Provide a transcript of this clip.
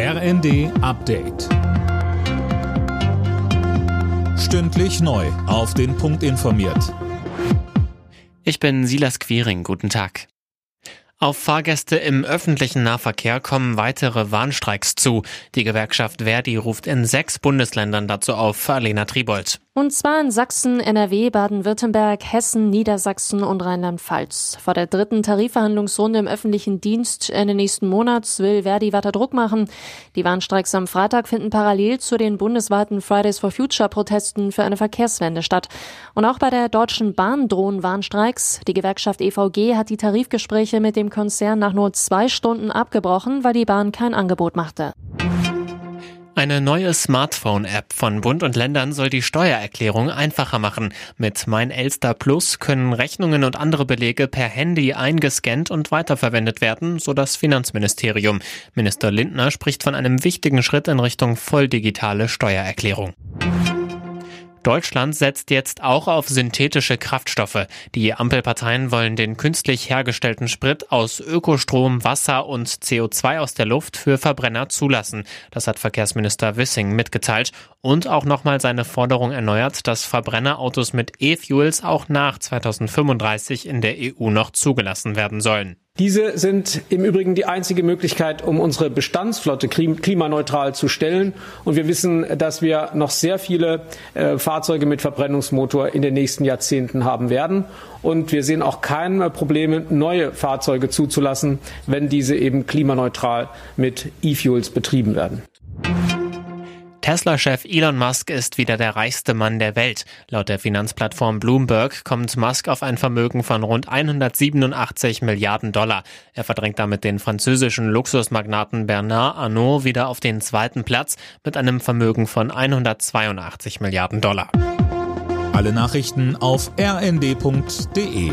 RND Update. Stündlich neu. Auf den Punkt informiert. Ich bin Silas Quiring. Guten Tag. Auf Fahrgäste im öffentlichen Nahverkehr kommen weitere Warnstreiks zu. Die Gewerkschaft Verdi ruft in sechs Bundesländern dazu auf. Alena Tribold. Und zwar in Sachsen, NRW, Baden-Württemberg, Hessen, Niedersachsen und Rheinland-Pfalz. Vor der dritten Tarifverhandlungsrunde im öffentlichen Dienst Ende nächsten Monats will Verdi weiter Druck machen. Die Warnstreiks am Freitag finden parallel zu den bundesweiten Fridays for Future Protesten für eine Verkehrswende statt. Und auch bei der Deutschen Bahn drohen Warnstreiks. Die Gewerkschaft EVG hat die Tarifgespräche mit dem Konzern nach nur zwei Stunden abgebrochen, weil die Bahn kein Angebot machte. Eine neue Smartphone-App von Bund und Ländern soll die Steuererklärung einfacher machen. Mit Mein Elster Plus können Rechnungen und andere Belege per Handy eingescannt und weiterverwendet werden, so das Finanzministerium. Minister Lindner spricht von einem wichtigen Schritt in Richtung volldigitale Steuererklärung. Deutschland setzt jetzt auch auf synthetische Kraftstoffe. Die Ampelparteien wollen den künstlich hergestellten Sprit aus Ökostrom, Wasser und CO2 aus der Luft für Verbrenner zulassen. Das hat Verkehrsminister Wissing mitgeteilt und auch nochmal seine Forderung erneuert, dass Verbrennerautos mit E-Fuels auch nach 2035 in der EU noch zugelassen werden sollen. Diese sind im Übrigen die einzige Möglichkeit, um unsere Bestandsflotte klimaneutral zu stellen. Und wir wissen, dass wir noch sehr viele äh, Fahrzeuge mit Verbrennungsmotor in den nächsten Jahrzehnten haben werden. Und wir sehen auch keine Probleme, neue Fahrzeuge zuzulassen, wenn diese eben klimaneutral mit E-Fuels betrieben werden. Tesla-Chef Elon Musk ist wieder der reichste Mann der Welt. Laut der Finanzplattform Bloomberg kommt Musk auf ein Vermögen von rund 187 Milliarden Dollar. Er verdrängt damit den französischen Luxusmagnaten Bernard Arnault wieder auf den zweiten Platz mit einem Vermögen von 182 Milliarden Dollar. Alle Nachrichten auf rnd.de